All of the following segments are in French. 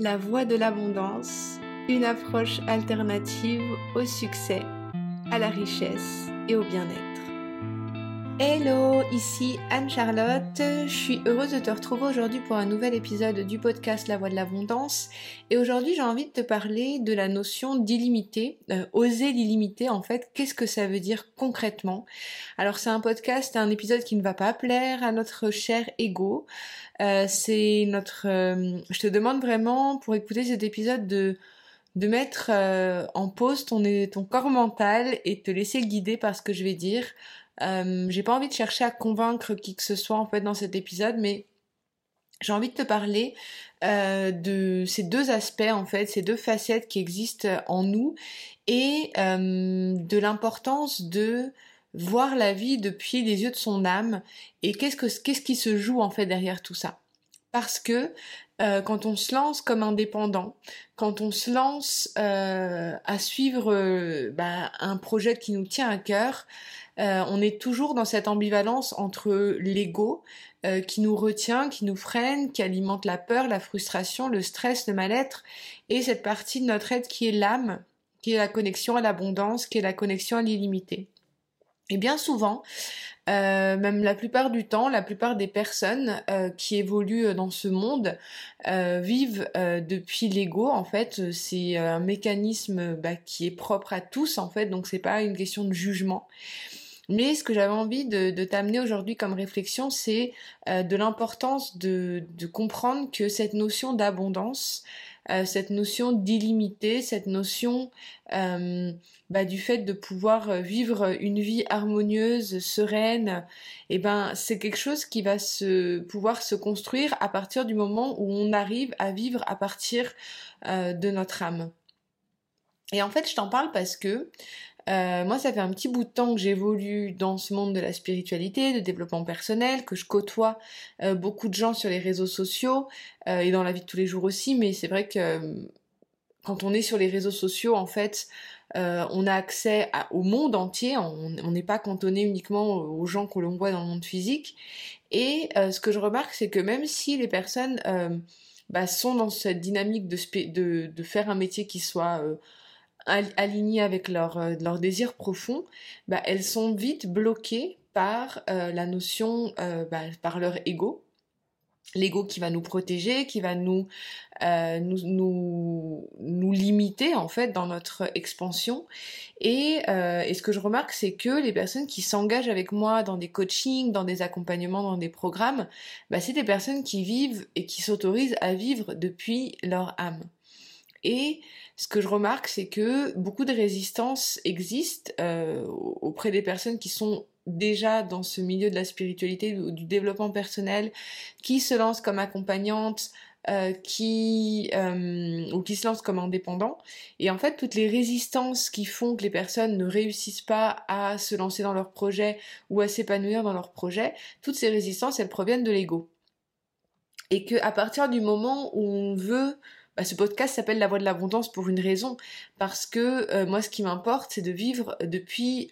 La voie de l'abondance, une approche alternative au succès, à la richesse et au bien-être. Hello, ici Anne-Charlotte. Je suis heureuse de te retrouver aujourd'hui pour un nouvel épisode du podcast La Voix de l'Abondance. Et aujourd'hui, j'ai envie de te parler de la notion d'illimité, euh, oser l'illimité en fait. Qu'est-ce que ça veut dire concrètement? Alors, c'est un podcast, un épisode qui ne va pas plaire à notre cher ego. Euh, c'est notre. Euh, je te demande vraiment pour écouter cet épisode de de mettre en pause ton, ton corps mental et te laisser guider par ce que je vais dire. Euh, j'ai pas envie de chercher à convaincre qui que ce soit en fait dans cet épisode, mais j'ai envie de te parler euh, de ces deux aspects en fait, ces deux facettes qui existent en nous et euh, de l'importance de voir la vie depuis les yeux de son âme et qu'est-ce que qu'est-ce qui se joue en fait derrière tout ça. Parce que euh, quand on se lance comme indépendant, quand on se lance euh, à suivre euh, bah, un projet qui nous tient à cœur, on est toujours dans cette ambivalence entre l'ego qui nous retient, qui nous freine, qui alimente la peur, la frustration, le stress, le mal-être, et cette partie de notre être qui est l'âme, qui est la connexion à l'abondance, qui est la connexion à l'illimité. Et bien souvent, euh, même la plupart du temps, la plupart des personnes euh, qui évoluent euh, dans ce monde vivent depuis l'ego. En fait, c'est un mécanisme bah, qui est propre à tous. En fait, donc c'est pas une question de jugement. Mais ce que j'avais envie de, t'amener aujourd'hui comme réflexion, c'est de l'importance de, comprendre que cette notion d'abondance, euh, cette notion d'illimité, cette notion euh, bah, du fait de pouvoir euh, vivre une vie harmonieuse, sereine, et eh ben c'est quelque chose qui va se pouvoir se construire à partir du moment où on arrive à vivre à partir de notre âme. Et en fait, je t'en parle parce que euh, moi, ça fait un petit bout de temps que j'évolue dans ce monde de la spiritualité, de développement personnel, que je côtoie euh, beaucoup de gens sur les réseaux sociaux euh, et dans la vie de tous les jours aussi. Mais c'est vrai que quand on est sur les réseaux sociaux, en fait, on a accès au monde entier. On n'est pas cantonné uniquement aux gens que l'on voit dans le monde physique. Et ce que je remarque, c'est que même si les personnes bah, sont dans cette dynamique de, faire un métier qui soit alignées avec leur, euh, leur désir profond, bah, elles sont vite bloquées par euh, la notion, euh, bah, par leur ego. L'ego qui va nous protéger, qui va nous, nous, limiter en fait dans notre expansion. Et, et ce que je remarque, c'est que les personnes qui s'engagent avec moi dans des coachings, dans des accompagnements, dans des programmes, bah, c'est des personnes qui vivent et qui s'autorisent à vivre depuis leur âme. Et ce que je remarque, c'est que beaucoup de résistances existent euh, auprès des personnes qui sont déjà dans ce milieu de la spiritualité ou du développement personnel, qui se lancent comme accompagnantes, euh, qui euh, ou qui se lancent comme indépendants. Et en fait, toutes les résistances qui font que les personnes ne réussissent pas à se lancer dans leur projet ou à s'épanouir dans leur projet, toutes ces résistances, elles proviennent de l'ego. Et que à partir du moment où on veut bah, ce podcast s'appelle La Voix de l'Abondance pour une raison, parce que euh, moi ce qui m'importe c'est de vivre depuis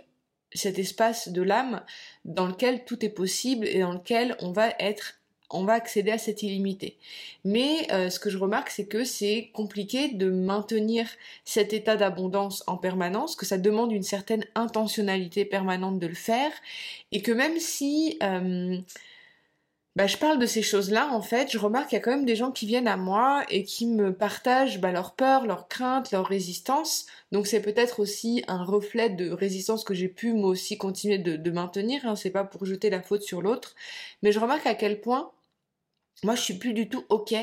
cet espace de l'âme dans lequel tout est possible et dans lequel on va être on va accéder à cette illimité. Mais euh, ce que je remarque, c'est que c'est compliqué de maintenir cet état d'abondance en permanence, que ça demande une certaine intentionnalité permanente de le faire, et que même si euh, bah, je parle de ces choses-là, en fait, je remarque qu'il y a quand même des gens qui viennent à moi et qui me partagent bah, leurs peurs, leurs craintes, leurs résistances. Donc c'est peut-être aussi un reflet de résistance que j'ai pu moi aussi continuer de, maintenir. Hein. C'est pas pour jeter la faute sur l'autre, mais je remarque à quel point moi je suis plus du tout ok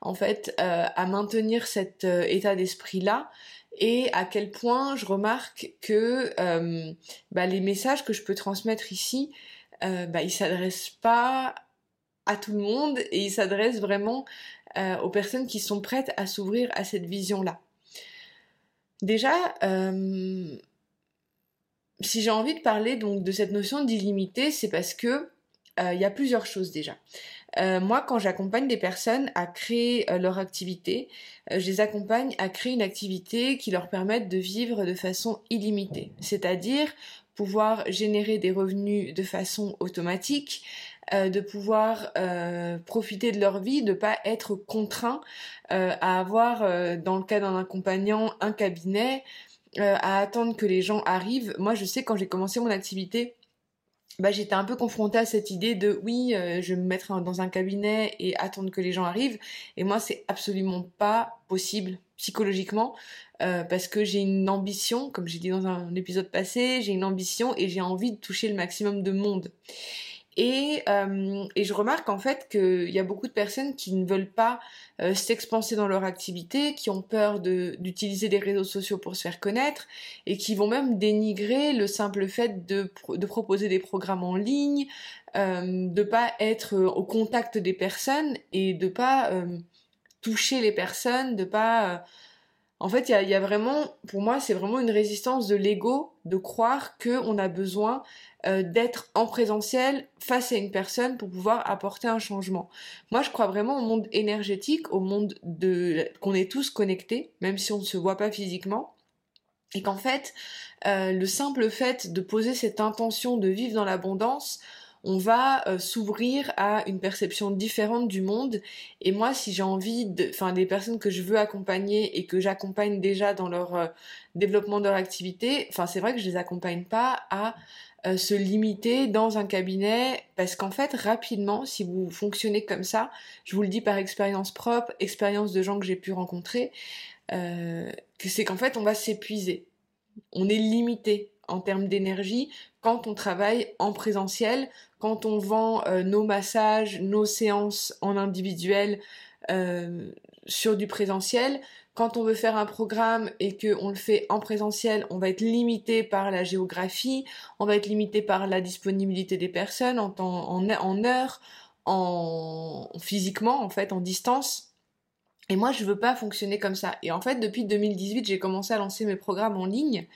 en fait euh, à maintenir cet euh, état d'esprit là et à quel point je remarque que euh, bah, les messages que je peux transmettre ici bah, ils s'adressent pas à tout le monde et il s'adresse vraiment euh, aux personnes qui sont prêtes à s'ouvrir à cette vision-là. Déjà, euh, si j'ai envie de parler donc de cette notion d'illimité, c'est parce que euh, il y a plusieurs choses déjà. moi, quand j'accompagne des personnes à créer leur activité, je les accompagne à créer une activité qui leur permette de vivre de façon illimitée. C'est-à-dire pouvoir générer des revenus de façon automatique, de pouvoir profiter de leur vie, de pas être contraint à avoir, dans le cas d'un accompagnant, un cabinet, à attendre que les gens arrivent. Moi, je sais quand j'ai commencé mon activité, bah, j'étais un peu confrontée à cette idée de oui, euh, je vais me mettre dans un cabinet et attendre que les gens arrivent. Et moi, c'est absolument pas possible psychologiquement euh, parce que j'ai une ambition, comme j'ai dit dans un épisode passé, j'ai une ambition et j'ai envie de toucher le maximum de monde. Et, euh, et, je remarque en fait qu'il y a beaucoup de personnes qui ne veulent pas euh, s'expanser dans leur activité, qui ont peur d'utiliser les réseaux sociaux pour se faire connaître, et qui vont même dénigrer le simple fait de, proposer des programmes en ligne, euh, de pas être au contact des personnes et de pas euh, toucher les personnes, de pas... Euh, en fait, il y a, y a, vraiment, pour moi, c'est vraiment une résistance de l'ego de croire qu'on a besoin euh, d'être en présentiel face à une personne pour pouvoir apporter un changement. Moi, je crois vraiment au monde énergétique, au monde de qu'on est tous connectés, même si on ne se voit pas physiquement, et qu'en fait, euh, le simple fait de poser cette intention de vivre dans l'abondance, on va euh, s'ouvrir à une perception différente du monde. Et moi, si j'ai envie de, enfin, des personnes que je veux accompagner et que j'accompagne déjà dans leur développement de leur activité, enfin, c'est vrai que je les accompagne pas à euh, se limiter dans un cabinet parce qu'en fait rapidement si vous fonctionnez comme ça je vous le dis par expérience propre expérience de gens que j'ai pu rencontrer euh, c'est qu'en fait on va s'épuiser. On est limité en termes d'énergie quand on travaille en présentiel quand on vend euh, nos massages nos séances en individuel sur du présentiel quand on veut faire un programme et qu'on le fait en présentiel, on va être limité par la géographie, on va être limité par la disponibilité des personnes en, heure, en physiquement en fait, en distance. Et moi, je veux pas fonctionner comme ça. Et en fait, depuis 2018, j'ai commencé à lancer mes programmes en ligne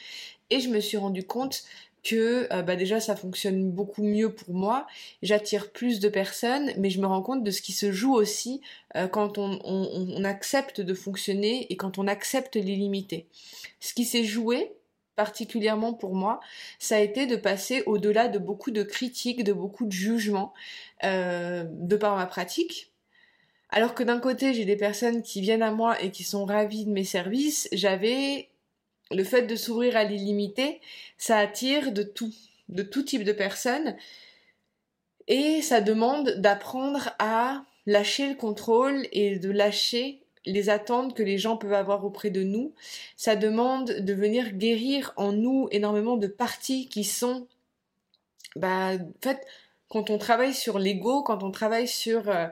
et je me suis rendu compte que euh, bah déjà ça fonctionne beaucoup mieux pour moi, j'attire plus de personnes, mais je me rends compte de ce qui se joue aussi euh, quand on, accepte de fonctionner et quand on accepte les limités. Ce qui s'est joué particulièrement pour moi, ça a été de passer au-delà de beaucoup de critiques, de beaucoup de jugements euh, de par ma pratique. Alors que d'un côté j'ai des personnes qui viennent à moi et qui sont ravies de mes services, j'avais le fait de s'ouvrir à l'illimité, ça attire de tout, de tout type de personnes. Et ça demande d'apprendre à lâcher le contrôle et de lâcher les attentes que les gens peuvent avoir auprès de nous. Ça demande de venir guérir en nous énormément de parties qui sont, bah, en fait, quand on travaille sur l'ego, quand on travaille sur euh,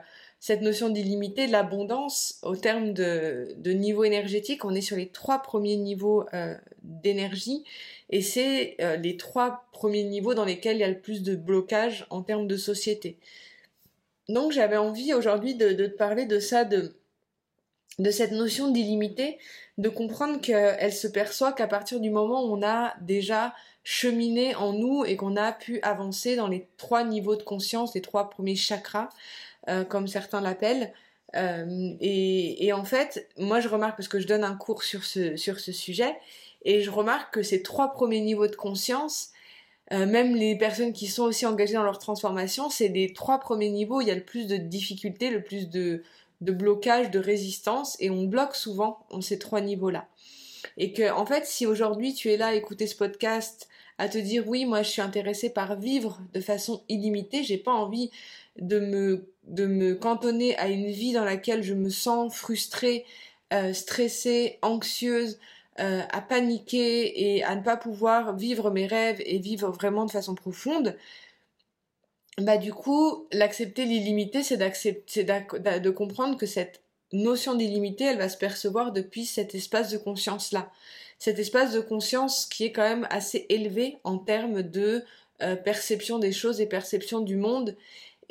cette notion d'illimité, de l'abondance, au terme de, niveau énergétique, on est sur les trois premiers niveaux euh, d'énergie et c'est euh, les trois premiers niveaux dans lesquels il y a le plus de blocage en termes de société. Donc j'avais envie aujourd'hui de, te parler de ça, de, de cette notion d'illimité, de comprendre qu'elle se perçoit qu'à partir du moment où on a déjà cheminé en nous et qu'on a pu avancer dans les trois niveaux de conscience, les trois premiers chakras, euh, comme certains l'appellent. Euh, et, en fait, moi je remarque, parce que je donne un cours sur ce, sur ce sujet, et je remarque que ces trois premiers niveaux de conscience, euh, même les personnes qui sont aussi engagées dans leur transformation, c'est les trois premiers niveaux où il y a le plus de difficultés, le plus de, de de résistance, et on bloque souvent en ces trois niveaux-là. Et que, en fait, si aujourd'hui tu es là à écouter ce podcast, à te dire oui, moi je suis intéressée par vivre de façon illimitée, j'ai pas envie de me, cantonner à une vie dans laquelle je me sens frustrée, euh, stressée, anxieuse, euh, à paniquer et à ne pas pouvoir vivre mes rêves et vivre vraiment de façon profonde, bah du coup, l'accepter l'illimité, c'est d'accepter, de comprendre que cette notion d'illimité, elle va se percevoir depuis cet espace de conscience-là. Cet espace de conscience qui est quand même assez élevé en termes de euh, perception des choses et perception du monde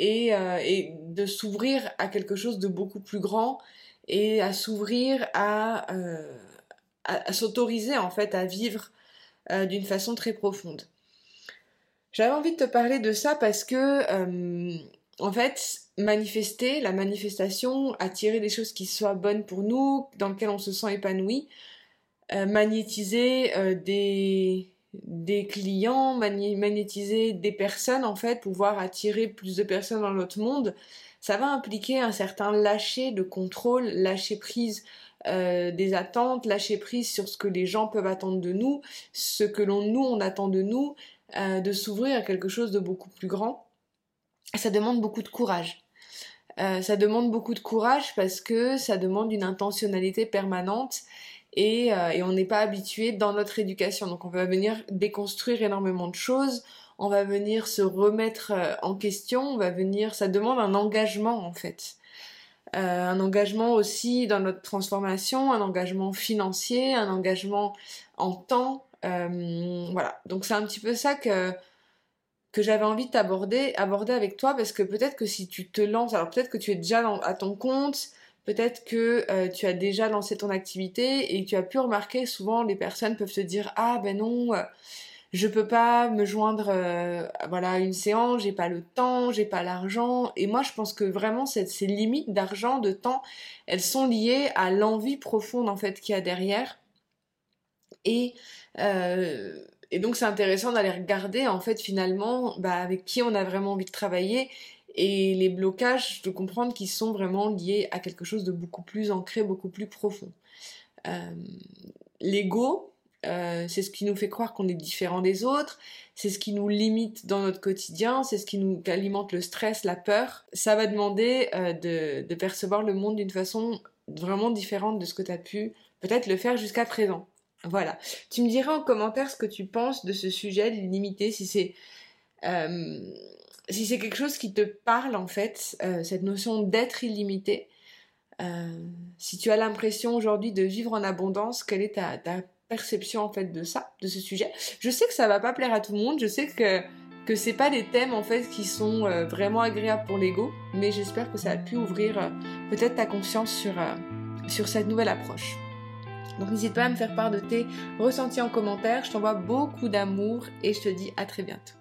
euh, et, de s'ouvrir à quelque chose de beaucoup plus grand et à s'ouvrir à, euh, s'autoriser en fait à vivre d'une façon très profonde. J'avais envie de te parler de ça parce que en fait manifester, la manifestation, attirer des choses qui soient bonnes pour nous, dans lesquelles on se sent épanoui, magnétiser des des clients, magnétiser des personnes en fait, pouvoir attirer plus de personnes dans notre monde, ça va impliquer un certain lâcher de contrôle, lâcher prise euh, des attentes, lâcher prise sur ce que les gens peuvent attendre de nous, ce que l'on nous on attend de nous, euh, de s'ouvrir à quelque chose de beaucoup plus grand. Ça demande beaucoup de courage. Euh, ça demande beaucoup de courage parce que ça demande une intentionnalité permanente et, et on n'est pas habitué dans notre éducation. Donc on va venir déconstruire énormément de choses, on va venir se remettre en question, on va venir, ça demande un engagement en fait. Euh, un engagement aussi dans notre transformation, un engagement financier, un engagement en temps. Euh, voilà, donc c'est un petit peu ça que que j'avais envie d'aborder aborder avec toi parce que peut-être que si tu te lances, alors peut-être que tu es déjà à ton compte, peut-être que euh, tu as déjà lancé ton activité et tu as pu remarquer souvent les personnes peuvent te dire ah ben non je peux pas me joindre euh, voilà à une séance, j'ai pas le temps, j'ai pas l'argent. Et moi, je pense que vraiment ces, ces limites d'argent, de temps, elles sont liées à l'envie profonde en fait qu'il y a derrière. Et euh, et donc c'est intéressant d'aller regarder en fait finalement bah, avec qui on a vraiment envie de travailler et les blocages de comprendre qu'ils sont vraiment liés à quelque chose de beaucoup plus ancré, beaucoup plus profond. Euh, L'ego, euh, c'est ce qui nous fait croire qu'on est différent des autres, c'est ce qui nous limite dans notre quotidien, c'est ce qui nous alimente le stress, la peur. Ça va demander euh, de, percevoir le monde d'une façon vraiment différente de ce que tu as pu peut-être le faire jusqu'à présent. Voilà. Tu me diras en commentaire ce que tu penses de ce sujet limité, si c'est euh, si c'est quelque chose qui te parle en fait, cette notion d'être illimité. si tu as l'impression aujourd'hui de vivre en abondance, quelle est ta, ta perception en fait de ça, de ce sujet? Je sais que ça va pas plaire à tout le monde, je sais que que c'est pas des thèmes en fait qui sont euh, vraiment agréables pour l'ego, mais j'espère que ça a pu ouvrir euh, peut-être ta conscience sur euh, sur cette nouvelle approche. Donc n'hésite pas à me faire part de tes ressentis en commentaire, je t'envoie beaucoup d'amour et je te dis à très bientôt.